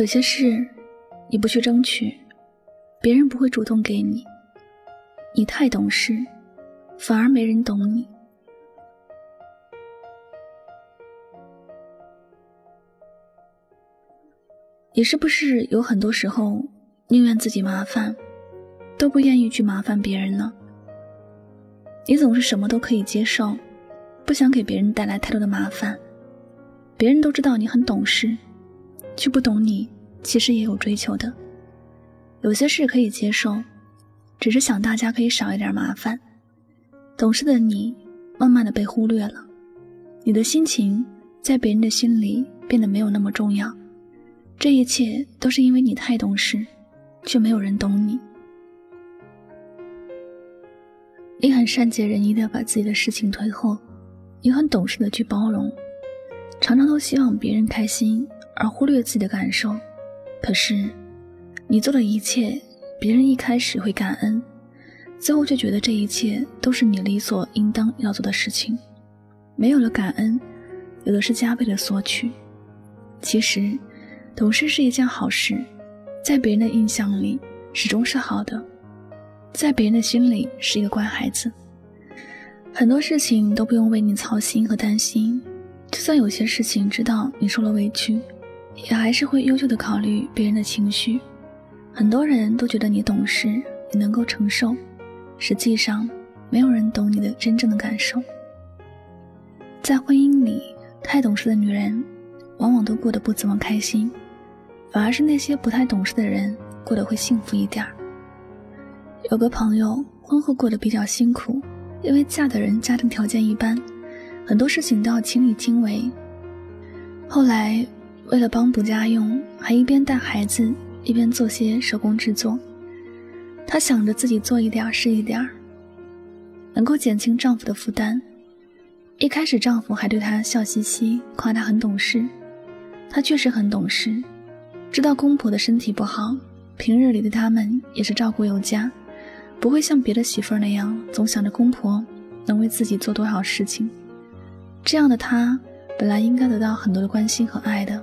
有些事你不去争取，别人不会主动给你。你太懂事，反而没人懂你。你是不是有很多时候宁愿自己麻烦，都不愿意去麻烦别人呢？你总是什么都可以接受，不想给别人带来太多的麻烦。别人都知道你很懂事，却不懂你其实也有追求的。有些事可以接受。只是想大家可以少一点麻烦，懂事的你慢慢的被忽略了，你的心情在别人的心里变得没有那么重要，这一切都是因为你太懂事，却没有人懂你。你很善解人意的把自己的事情推后，你很懂事的去包容，常常都希望别人开心而忽略自己的感受，可是你做的一切。别人一开始会感恩，最后却觉得这一切都是你理所应当要做的事情。没有了感恩，有的是加倍的索取。其实，懂事是一件好事，在别人的印象里始终是好的，在别人的心里是一个乖孩子。很多事情都不用为你操心和担心，就算有些事情知道你受了委屈，也还是会优秀的考虑别人的情绪。很多人都觉得你懂事，你能够承受，实际上没有人懂你的真正的感受。在婚姻里，太懂事的女人往往都过得不怎么开心，反而是那些不太懂事的人过得会幸福一点儿。有个朋友婚后过得比较辛苦，因为嫁的人家庭条件一般，很多事情都要亲力亲为。后来为了帮补家用，还一边带孩子。一边做些手工制作，她想着自己做一点是一点儿，能够减轻丈夫的负担。一开始，丈夫还对她笑嘻嘻，夸她很懂事。她确实很懂事，知道公婆的身体不好，平日里的他们也是照顾有加，不会像别的媳妇儿那样总想着公婆能为自己做多少事情。这样的她，本来应该得到很多的关心和爱的。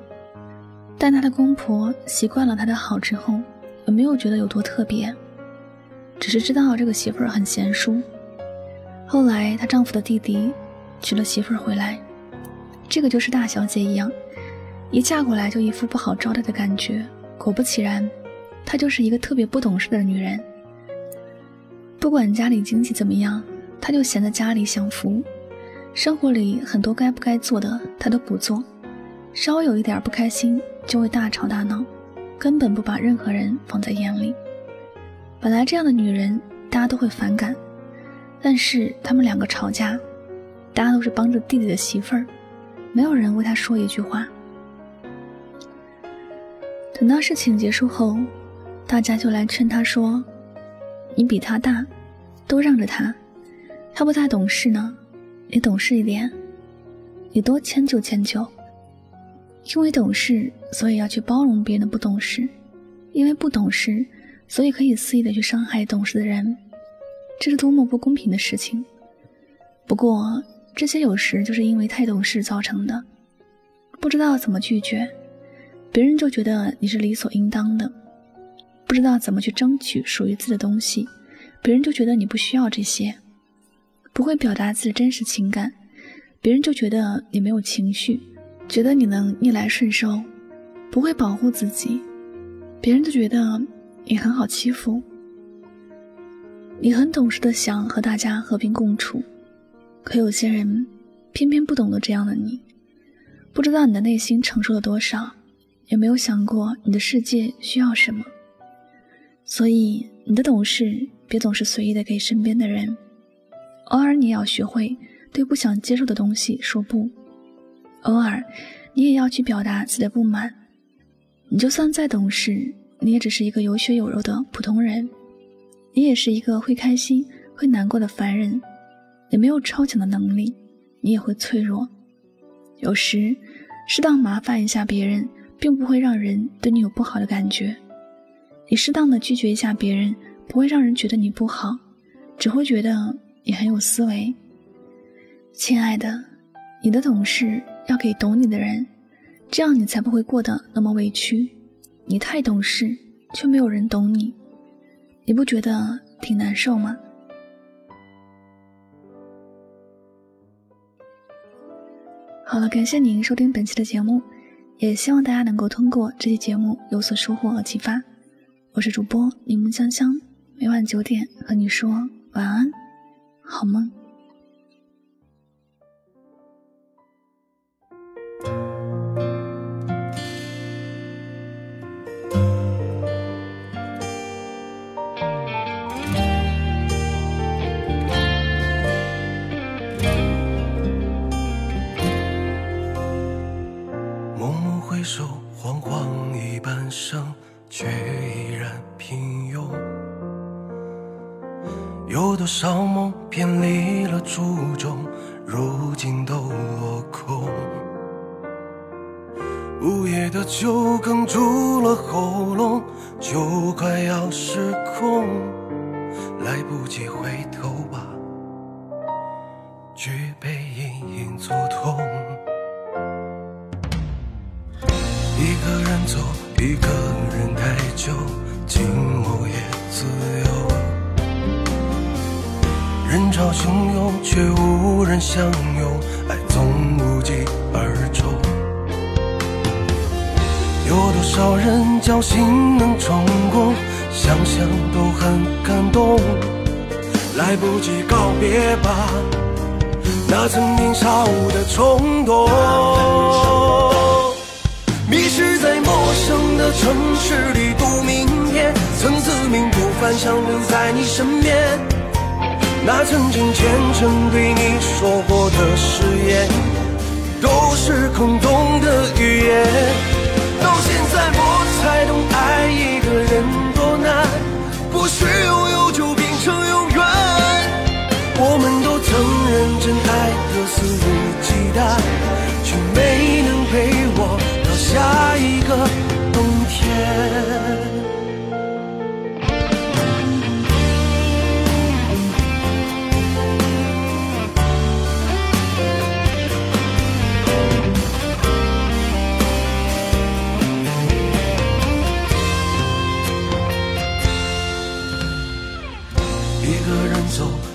但她的公婆习惯了她的好之后，也没有觉得有多特别，只是知道这个媳妇儿很贤淑。后来她丈夫的弟弟娶了媳妇儿回来，这个就是大小姐一样，一嫁过来就一副不好招待的感觉。果不其然，她就是一个特别不懂事的女人。不管家里经济怎么样，她就闲在家里享福，生活里很多该不该做的她都不做，稍有一点不开心。就会大吵大闹，根本不把任何人放在眼里。本来这样的女人，大家都会反感，但是他们两个吵架，大家都是帮着弟弟的媳妇儿，没有人为他说一句话。等到事情结束后，大家就来劝他说：“你比他大，都让着他，他不太懂事呢，你懂事一点，你多迁就迁就。”因为懂事，所以要去包容别人的不懂事；因为不懂事，所以可以肆意的去伤害懂事的人。这是多么不公平的事情！不过，这些有时就是因为太懂事造成的，不知道怎么拒绝，别人就觉得你是理所应当的；不知道怎么去争取属于自己的东西，别人就觉得你不需要这些；不会表达自己真实情感，别人就觉得你没有情绪。觉得你能逆来顺受，不会保护自己，别人就觉得你很好欺负。你很懂事的想和大家和平共处，可有些人偏偏不懂得这样的你，不知道你的内心承受了多少，也没有想过你的世界需要什么。所以你的懂事别总是随意的给身边的人，偶尔你要学会对不想接受的东西说不。偶尔，你也要去表达自己的不满。你就算再懂事，你也只是一个有血有肉的普通人，你也是一个会开心、会难过的凡人。你没有超强的能力，你也会脆弱。有时，适当麻烦一下别人，并不会让人对你有不好的感觉。你适当的拒绝一下别人，不会让人觉得你不好，只会觉得你很有思维。亲爱的，你的懂事。要给懂你的人，这样你才不会过得那么委屈。你太懂事，却没有人懂你，你不觉得挺难受吗？好了，感谢您收听本期的节目，也希望大家能够通过这期节目有所收获和启发。我是主播柠檬香香，每晚九点和你说晚安，好梦。生却依然平庸有多少梦偏离了初衷，如今都落空。午夜的酒哽住了喉咙，就快要失控，来不及回头吧，却被隐隐作痛。一个人走，一个人太久，寂寞也自由。人潮汹涌，却无人相拥，爱总无疾而终。有多少人侥幸能成功，想想都很感动。来不及告别吧，那曾年少的冲动。城市里度明天，曾自命不凡，想留在你身边。那曾经虔诚对你说过的誓言，都是空洞的语言。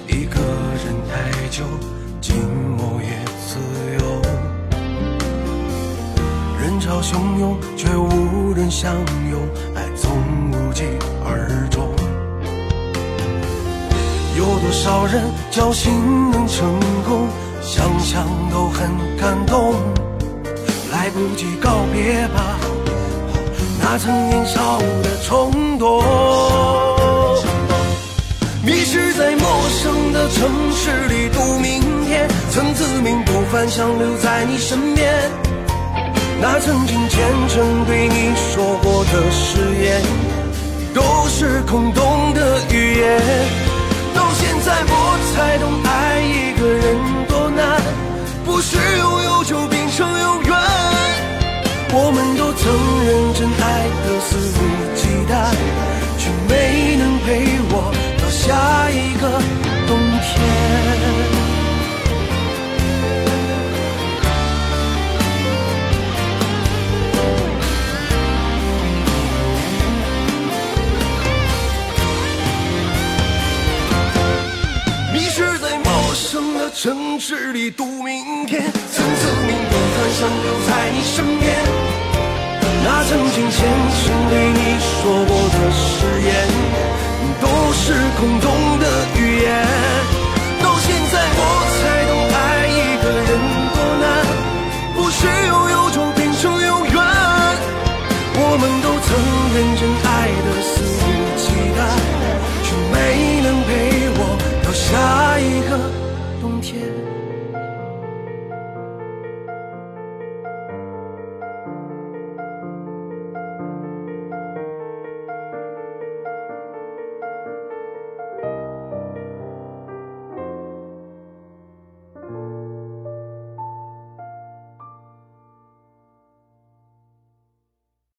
一个人太久，寂寞也自由。人潮汹涌，却无人相拥，爱总无疾而终。有多少人侥幸能成功，想想都很感动。来不及告别吧，那曾年少的冲动。城市里度明天，曾自命不凡，想留在你身边。那曾经虔诚对你说过的誓言，都是空洞的语言。到现在我才懂，爱一个人多难，不是拥有就变成永远。我们都曾认真爱得肆无忌惮，却没能陪我到下一个城市里赌明天，曾自命不凡，想留在你身边。那曾经虔诚对你说过的誓言，都是空洞的语言。到现在我